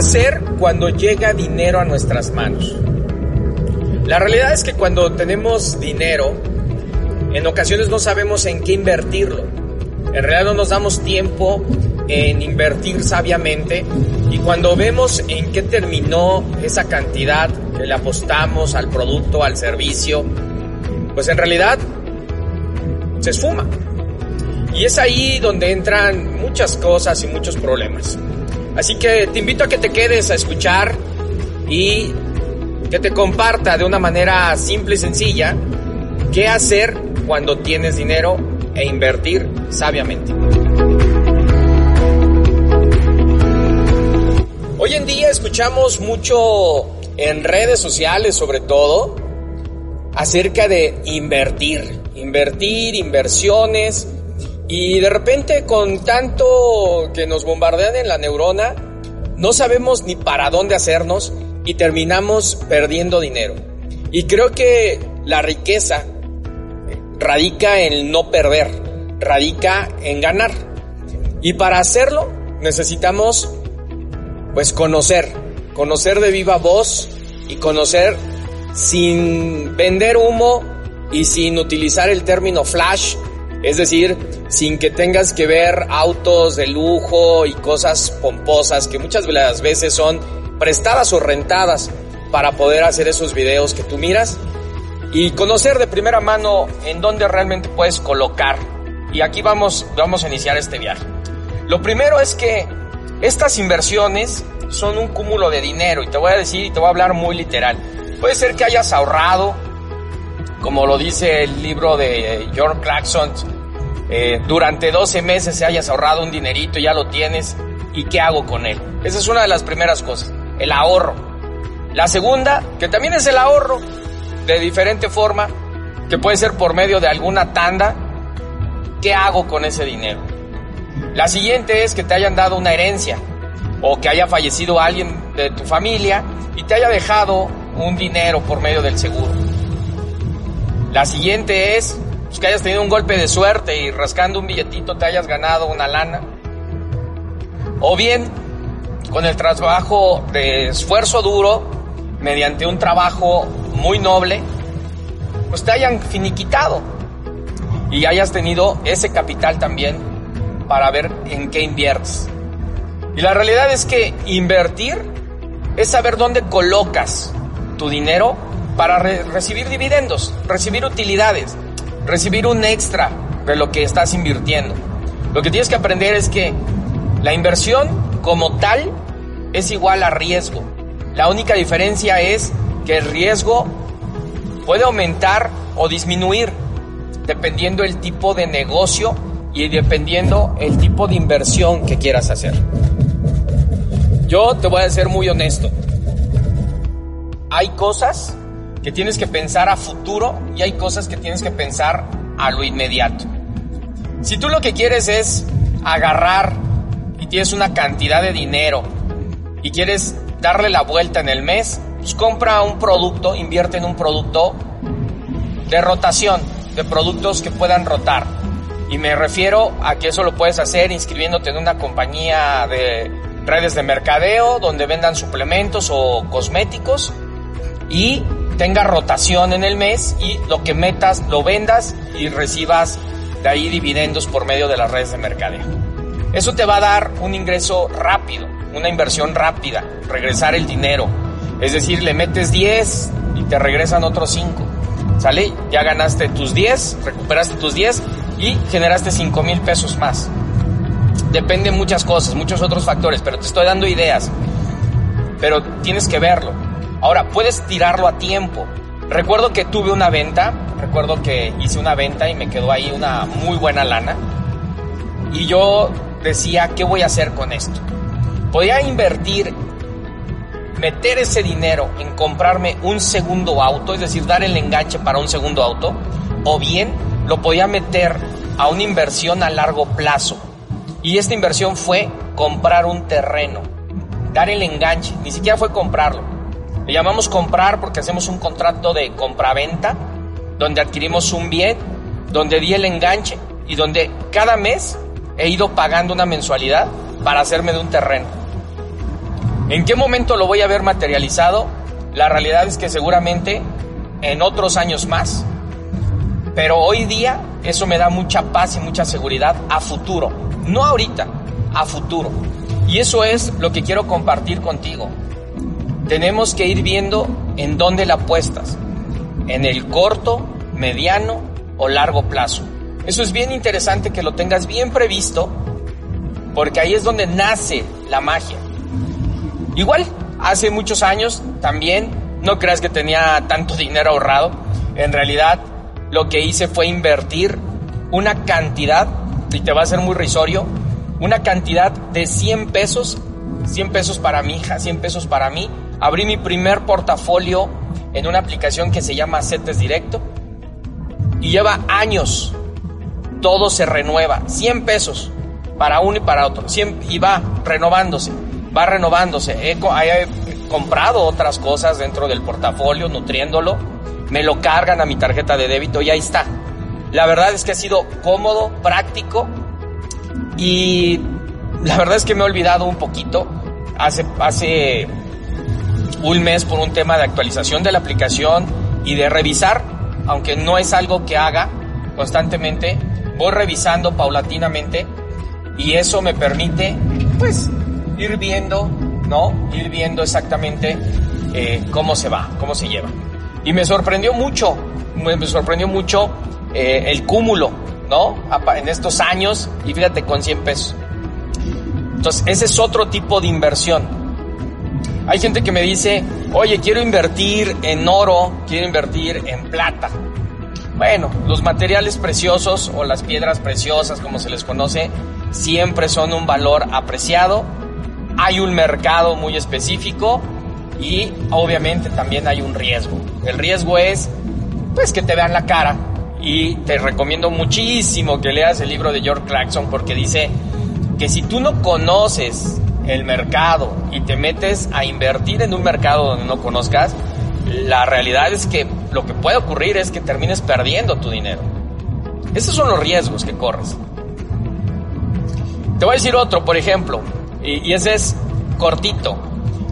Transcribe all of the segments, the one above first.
¿Qué hacer cuando llega dinero a nuestras manos? La realidad es que cuando tenemos dinero, en ocasiones no sabemos en qué invertirlo. En realidad no nos damos tiempo en invertir sabiamente y cuando vemos en qué terminó esa cantidad que le apostamos al producto, al servicio, pues en realidad se esfuma. Y es ahí donde entran muchas cosas y muchos problemas. Así que te invito a que te quedes a escuchar y que te comparta de una manera simple y sencilla qué hacer cuando tienes dinero e invertir sabiamente. Hoy en día escuchamos mucho en redes sociales sobre todo acerca de invertir, invertir, inversiones y de repente con tanto que nos bombardean en la neurona, no sabemos ni para dónde hacernos y terminamos perdiendo dinero. Y creo que la riqueza radica en no perder, radica en ganar. Y para hacerlo necesitamos pues conocer, conocer de viva voz y conocer sin vender humo y sin utilizar el término flash, es decir, sin que tengas que ver autos de lujo y cosas pomposas que muchas veces son prestadas o rentadas para poder hacer esos videos que tú miras y conocer de primera mano en dónde realmente puedes colocar. Y aquí vamos, vamos a iniciar este viaje. Lo primero es que estas inversiones son un cúmulo de dinero y te voy a decir y te voy a hablar muy literal. Puede ser que hayas ahorrado, como lo dice el libro de George Clarkson, eh, durante 12 meses se hayas ahorrado un dinerito, ya lo tienes, ¿y qué hago con él? Esa es una de las primeras cosas, el ahorro. La segunda, que también es el ahorro, de diferente forma, que puede ser por medio de alguna tanda, ¿qué hago con ese dinero? La siguiente es que te hayan dado una herencia o que haya fallecido alguien de tu familia y te haya dejado un dinero por medio del seguro. La siguiente es pues, que hayas tenido un golpe de suerte y rascando un billetito te hayas ganado una lana. O bien, con el trabajo de esfuerzo duro, mediante un trabajo muy noble, pues te hayan finiquitado y hayas tenido ese capital también para ver en qué inviertes. Y la realidad es que invertir es saber dónde colocas tu dinero para re recibir dividendos, recibir utilidades, recibir un extra de lo que estás invirtiendo. Lo que tienes que aprender es que la inversión como tal es igual a riesgo. La única diferencia es que el riesgo puede aumentar o disminuir dependiendo el tipo de negocio y dependiendo el tipo de inversión que quieras hacer. Yo te voy a ser muy honesto. Hay cosas que tienes que pensar a futuro y hay cosas que tienes que pensar a lo inmediato. Si tú lo que quieres es agarrar y tienes una cantidad de dinero y quieres darle la vuelta en el mes, pues compra un producto, invierte en un producto de rotación, de productos que puedan rotar. Y me refiero a que eso lo puedes hacer inscribiéndote en una compañía de redes de mercadeo donde vendan suplementos o cosméticos y tenga rotación en el mes y lo que metas lo vendas y recibas de ahí dividendos por medio de las redes de mercadeo. Eso te va a dar un ingreso rápido, una inversión rápida, regresar el dinero. Es decir, le metes 10 y te regresan otros 5. ¿Sale? Ya ganaste tus 10, recuperaste tus 10 y generaste 5 mil pesos más. Depende de muchas cosas, muchos otros factores, pero te estoy dando ideas. Pero tienes que verlo. Ahora, puedes tirarlo a tiempo. Recuerdo que tuve una venta, recuerdo que hice una venta y me quedó ahí una muy buena lana. Y yo decía, ¿qué voy a hacer con esto? podía invertir, meter ese dinero en comprarme un segundo auto, es decir, dar el enganche para un segundo auto, o bien lo podía meter a una inversión a largo plazo. Y esta inversión fue comprar un terreno, dar el enganche, ni siquiera fue comprarlo. Le llamamos comprar porque hacemos un contrato de compraventa, donde adquirimos un bien, donde di el enganche y donde cada mes he ido pagando una mensualidad para hacerme de un terreno. ¿En qué momento lo voy a ver materializado? La realidad es que seguramente en otros años más. Pero hoy día eso me da mucha paz y mucha seguridad a futuro. No ahorita, a futuro. Y eso es lo que quiero compartir contigo. Tenemos que ir viendo en dónde la apuestas. En el corto, mediano o largo plazo. Eso es bien interesante que lo tengas bien previsto porque ahí es donde nace la magia. Igual, hace muchos años también, no creas que tenía tanto dinero ahorrado, en realidad lo que hice fue invertir una cantidad, y te va a ser muy risorio, una cantidad de 100 pesos, 100 pesos para mi hija, 100 pesos para mí. Abrí mi primer portafolio en una aplicación que se llama CETES Directo y lleva años. Todo se renueva, 100 pesos para uno y para otro, 100, y va renovándose, va renovándose. He, he comprado otras cosas dentro del portafolio, nutriéndolo, me lo cargan a mi tarjeta de débito y ahí está. La verdad es que ha sido cómodo, práctico y la verdad es que me he olvidado un poquito. Hace, hace un mes por un tema de actualización de la aplicación y de revisar, aunque no es algo que haga constantemente, voy revisando paulatinamente y eso me permite pues ir viendo, ¿no? Ir viendo exactamente eh, cómo se va, cómo se lleva. Y me sorprendió mucho, me sorprendió mucho eh, el cúmulo, ¿no? En estos años, y fíjate, con 100 pesos. Entonces, ese es otro tipo de inversión. Hay gente que me dice, oye, quiero invertir en oro, quiero invertir en plata. Bueno, los materiales preciosos o las piedras preciosas, como se les conoce, siempre son un valor apreciado. Hay un mercado muy específico y obviamente también hay un riesgo. El riesgo es pues que te vean la cara y te recomiendo muchísimo que leas el libro de George Clarkson porque dice que si tú no conoces el mercado y te metes a invertir en un mercado donde no conozcas, la realidad es que lo que puede ocurrir es que termines perdiendo tu dinero. Esos son los riesgos que corres. Te voy a decir otro, por ejemplo, y, y ese es cortito.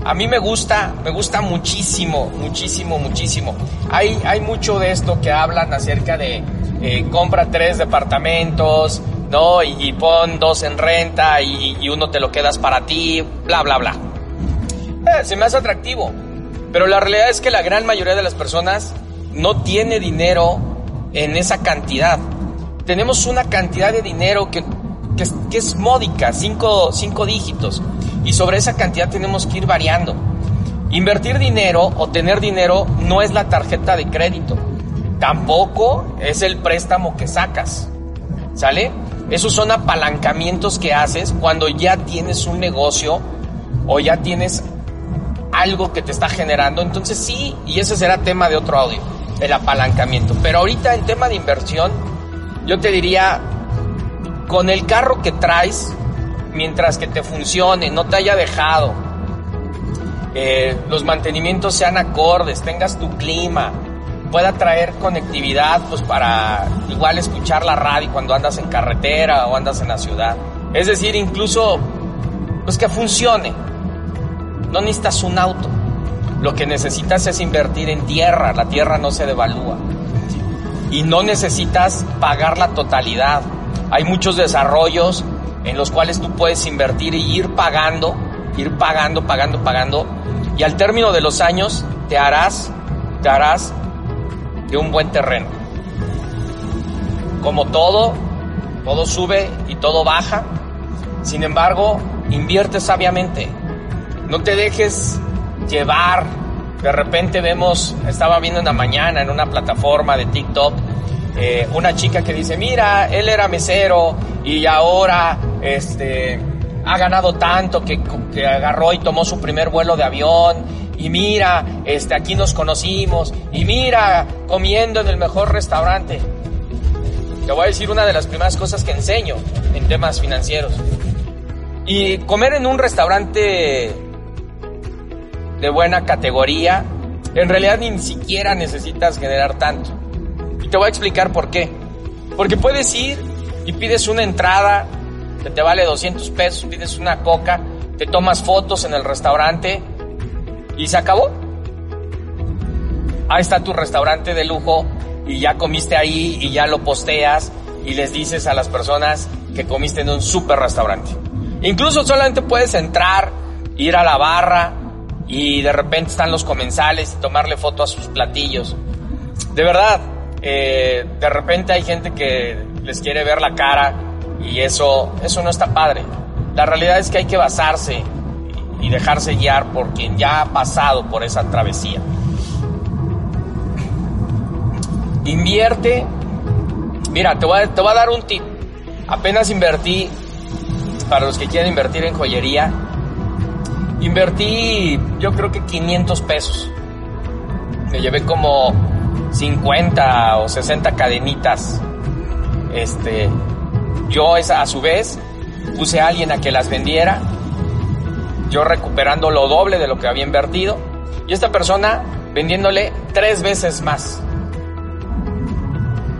A mí me gusta, me gusta muchísimo, muchísimo, muchísimo. Hay, hay mucho de esto que hablan acerca de eh, compra tres departamentos, ¿no? Y, y pon dos en renta y, y, uno te lo quedas para ti, bla, bla, bla. Eh, se me hace atractivo. Pero la realidad es que la gran mayoría de las personas no tiene dinero en esa cantidad. Tenemos una cantidad de dinero que, que, que es módica, cinco, cinco dígitos y sobre esa cantidad tenemos que ir variando. Invertir dinero o tener dinero no es la tarjeta de crédito, tampoco es el préstamo que sacas, ¿sale? Esos son apalancamientos que haces cuando ya tienes un negocio o ya tienes algo que te está generando. Entonces sí, y ese será tema de otro audio, el apalancamiento. Pero ahorita en tema de inversión, yo te diría, con el carro que traes, mientras que te funcione, no te haya dejado, eh, los mantenimientos sean acordes, tengas tu clima, pueda traer conectividad pues para igual escuchar la radio cuando andas en carretera o andas en la ciudad. Es decir, incluso pues que funcione. No necesitas un auto. Lo que necesitas es invertir en tierra, la tierra no se devalúa. Y no necesitas pagar la totalidad. Hay muchos desarrollos en los cuales tú puedes invertir y ir pagando, ir pagando, pagando, pagando, y al término de los años te harás, te harás de un buen terreno. Como todo, todo sube y todo baja, sin embargo, invierte sabiamente, no te dejes llevar. De repente vemos, estaba viendo en la mañana en una plataforma de TikTok, eh, una chica que dice, mira, él era mesero y ahora este, ha ganado tanto que, que agarró y tomó su primer vuelo de avión y mira, este, aquí nos conocimos, y mira, comiendo en el mejor restaurante. Te voy a decir una de las primeras cosas que enseño en temas financieros. Y comer en un restaurante de buena categoría, en realidad ni siquiera necesitas generar tanto. Y te voy a explicar por qué. Porque puedes ir y pides una entrada que te vale 200 pesos, pides una coca, te tomas fotos en el restaurante y se acabó. Ahí está tu restaurante de lujo y ya comiste ahí y ya lo posteas y les dices a las personas que comiste en un super restaurante. Incluso solamente puedes entrar, ir a la barra y de repente están los comensales y tomarle foto a sus platillos. De verdad, eh, de repente hay gente que les quiere ver la cara y eso, eso no está padre. La realidad es que hay que basarse y dejarse guiar por quien ya ha pasado por esa travesía. Invierte. Mira, te voy, a, te a dar un tip. Apenas invertí, para los que quieren invertir en joyería, invertí yo creo que 500 pesos. Me llevé como 50 o 60 cadenitas. Este, yo a su vez puse a alguien a que las vendiera yo recuperando lo doble de lo que había invertido y esta persona vendiéndole tres veces más.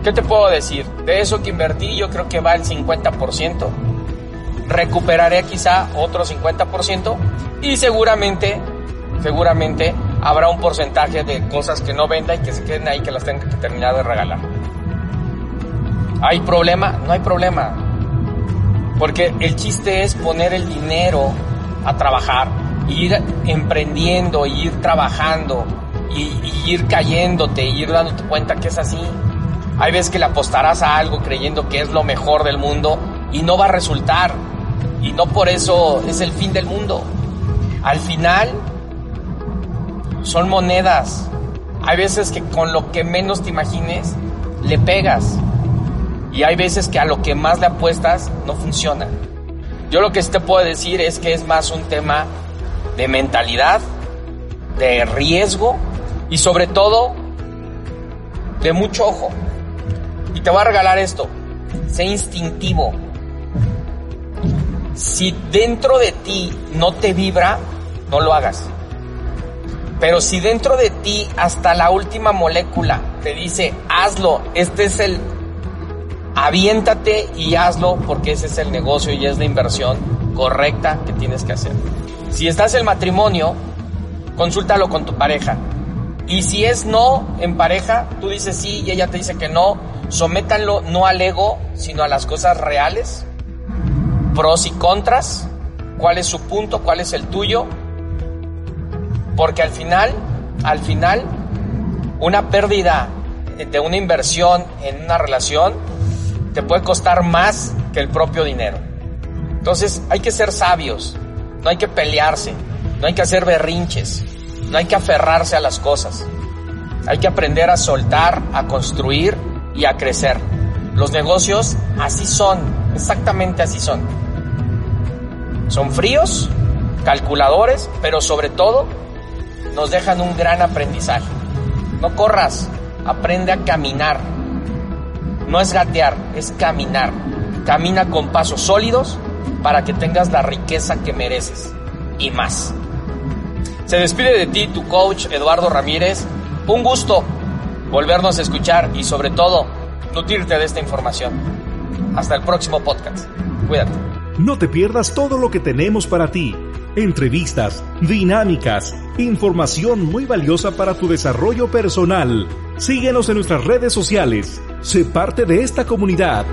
¿Qué te puedo decir? De eso que invertí yo creo que va el 50%. Recuperaré quizá otro 50% y seguramente, seguramente habrá un porcentaje de cosas que no venda y que se queden ahí que las tenga que terminar de regalar. ¿Hay problema? No hay problema. Porque el chiste es poner el dinero a trabajar, ir emprendiendo, ir trabajando y, ir cayéndote, ir dándote cuenta que es así. Hay veces que le apostarás a algo creyendo que es lo mejor del mundo y no va a resultar. Y no por eso es el fin del mundo. Al final son monedas. Hay veces que con lo que menos te imagines le pegas. Y hay veces que a lo que más le apuestas no funciona. Yo lo que te puedo decir es que es más un tema de mentalidad, de riesgo y sobre todo de mucho ojo. Y te voy a regalar esto, sé instintivo. Si dentro de ti no te vibra, no lo hagas. Pero si dentro de ti hasta la última molécula te dice, hazlo, este es el aviéntate y hazlo porque ese es el negocio y es la inversión correcta que tienes que hacer. Si estás en matrimonio, consúltalo con tu pareja. Y si es no en pareja, tú dices sí y ella te dice que no, sométanlo no al ego, sino a las cosas reales, pros y contras, cuál es su punto, cuál es el tuyo, porque al final, al final, una pérdida de una inversión en una relación te puede costar más que el propio dinero. Entonces hay que ser sabios, no hay que pelearse, no hay que hacer berrinches, no hay que aferrarse a las cosas. Hay que aprender a soltar, a construir y a crecer. Los negocios así son, exactamente así son. Son fríos, calculadores, pero sobre todo nos dejan un gran aprendizaje. No corras, aprende a caminar, no es gatear, es caminar. Camina con pasos sólidos para que tengas la riqueza que mereces y más. Se despide de ti tu coach Eduardo Ramírez. Un gusto volvernos a escuchar y sobre todo nutrirte de esta información. Hasta el próximo podcast. Cuídate. No te pierdas todo lo que tenemos para ti. Entrevistas, dinámicas, información muy valiosa para tu desarrollo personal. Síguenos en nuestras redes sociales Sé parte de esta comunidad.